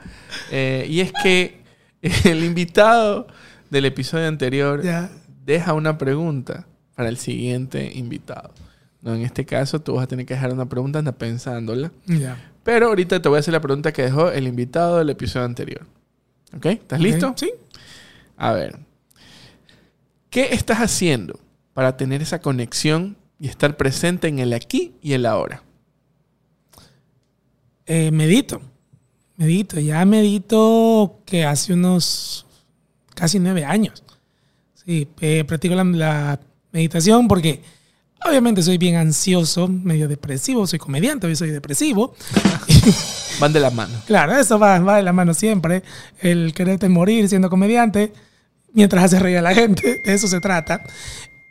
Eh, y es que el invitado del episodio anterior deja una pregunta para el siguiente invitado. No, en este caso, tú vas a tener que dejar una pregunta, anda pensándola. Ya. Pero ahorita te voy a hacer la pregunta que dejó el invitado del episodio anterior. ¿Ok? ¿Estás listo? Sí. A ver. ¿Qué estás haciendo para tener esa conexión y estar presente en el aquí y el ahora? Eh, medito. Medito. Ya medito que hace unos casi nueve años. Sí, eh, practico la, la meditación porque obviamente soy bien ansioso, medio depresivo. Soy comediante, hoy soy depresivo. Van de la mano. Claro, eso va, va de la mano siempre. El quererte morir siendo comediante mientras haces reír a la gente. De eso se trata.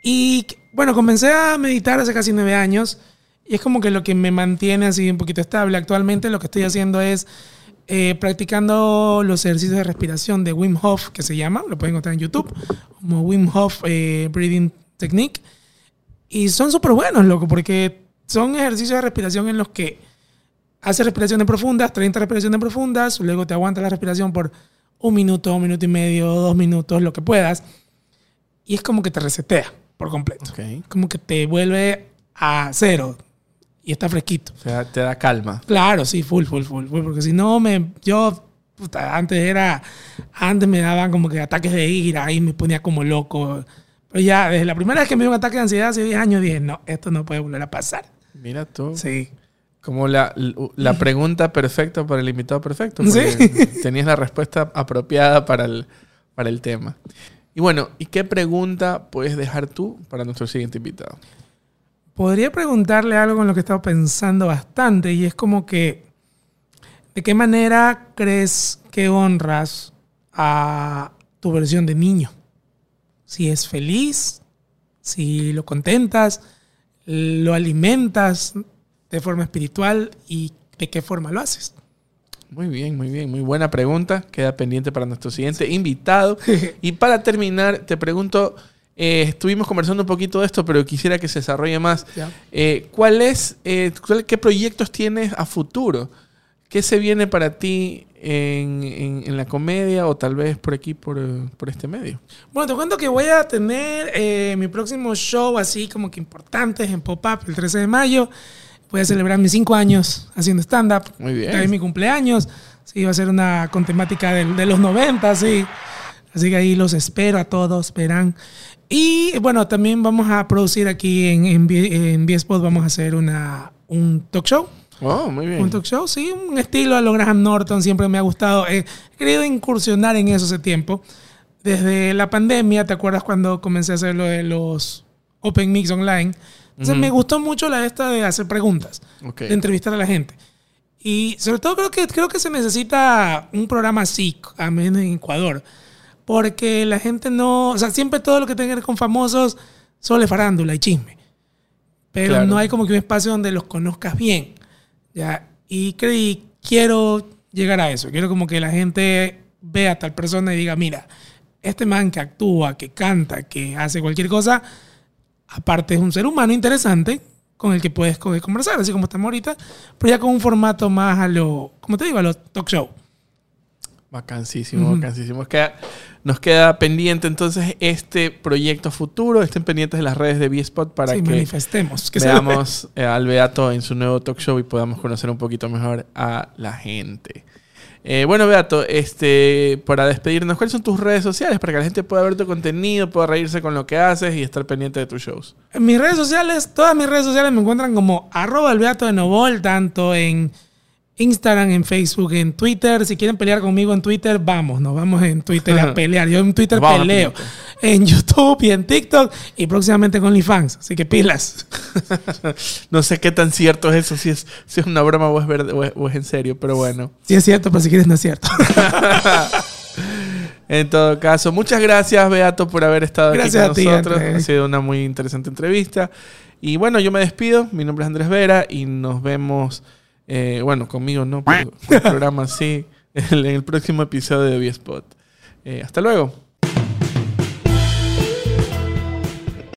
Y bueno, comencé a meditar hace casi nueve años. Y es como que lo que me mantiene así un poquito estable. Actualmente lo que estoy haciendo es eh, practicando los ejercicios de respiración de Wim Hof, que se llama, lo pueden encontrar en YouTube, como Wim Hof eh, Breathing Technique. Y son súper buenos, loco, porque son ejercicios de respiración en los que haces respiraciones profundas, 30 respiraciones profundas, luego te aguantas la respiración por un minuto, un minuto y medio, dos minutos, lo que puedas. Y es como que te resetea por completo. Ok. Como que te vuelve a cero y está fresquito. O sea, te da calma. Claro, sí, full, full, full, full, porque si no me, yo, puta, antes era, antes me daban como que ataques de ira y me ponía como loco. Pero ya, desde la primera vez que me dio un ataque de ansiedad hace 10 años, dije, no, esto no puede volver a pasar. Mira tú. Sí. Como la, la pregunta perfecta para el invitado perfecto. porque Sí. Tenías la respuesta apropiada para el, para el tema. Y bueno, ¿y qué pregunta puedes dejar tú para nuestro siguiente invitado? Podría preguntarle algo en lo que he estado pensando bastante y es como que, ¿de qué manera crees que honras a tu versión de niño? Si es feliz, si lo contentas, lo alimentas de forma espiritual y de qué forma lo haces. Muy bien, muy bien, muy buena pregunta. Queda pendiente para nuestro siguiente invitado. Y para terminar, te pregunto, eh, estuvimos conversando un poquito de esto, pero quisiera que se desarrolle más. Ya. Eh, ¿Cuál es, eh, cuál- qué proyectos tienes a futuro? ¿Qué se viene para ti en, en- en la comedia o tal vez por aquí, por, por este medio? Bueno, te cuento que voy a tener eh, mi próximo show así como que importantes en Pop-Up el 13 de mayo. Voy a celebrar mis cinco años haciendo stand-up. Muy bien. También mi cumpleaños. Sí, va a ser una con temática del- de, los 90, sí. Así que ahí los espero a todos, verán. Y bueno, también vamos a producir aquí en, en, en B-Spot, vamos a hacer una, un talk show. Oh, muy bien. Un talk show, sí, un estilo a lo Graham Norton, siempre me ha gustado. He querido incursionar en eso hace tiempo. Desde la pandemia, ¿te acuerdas cuando comencé a hacer lo de los Open Mix Online? Entonces me gustó mucho la esta de hacer preguntas, Ok. de entrevistar a la gente. Y sobre todo creo que, creo que se necesita un programa así, a menos en Ecuador. Porque la gente no, o sea, siempre todo lo que tenga que ver con famosos, solo es farándula y chisme. Pero Claro. no hay como que un espacio donde los conozcas bien. ¿ya? Y, cre- y quiero llegar a eso. Quiero como que la gente vea a tal persona y diga, mira, este man que actúa, que canta, que hace cualquier cosa, aparte es un ser humano interesante con el que puedes co- conversar, así como estamos ahorita, pero ya con un formato más a lo, como te digo, a los talk show. Vacancísimo, vacancísimo. Nos queda, nos queda pendiente entonces este proyecto futuro. Estén pendientes de las redes de B-Spot para sí, que manifestemos. Que veamos eh, al Beato en su nuevo talk show y podamos conocer un poquito mejor a la gente. Eh, bueno, Beato, este, para despedirnos, ¿cuáles son tus redes sociales para que la gente pueda ver tu contenido, pueda reírse con lo que haces y estar pendiente de tus shows? En mis redes sociales, todas mis redes sociales me encuentran como arroba el Beato de Novol, tanto en Instagram, en Facebook, en Twitter. Si quieren pelear conmigo en Twitter, vamos, nos vamos en Twitter a pelear. Yo en Twitter peleo. En YouTube y en TikTok y próximamente con OnlyFans. Así que pilas. no sé qué tan cierto es eso, si es, si es una broma o es, verde, o es, en serio, pero bueno. Sí es cierto, pero si quieres no es cierto. En todo caso, muchas gracias Beato por haber estado gracias aquí con a nosotros. Ha sido una muy interesante entrevista. Y bueno, yo me despido. Mi nombre es Andrés Vera y nos vemos eh, bueno, conmigo no, pero el programa sí. En el próximo episodio de B-Spot. Eh, hasta luego.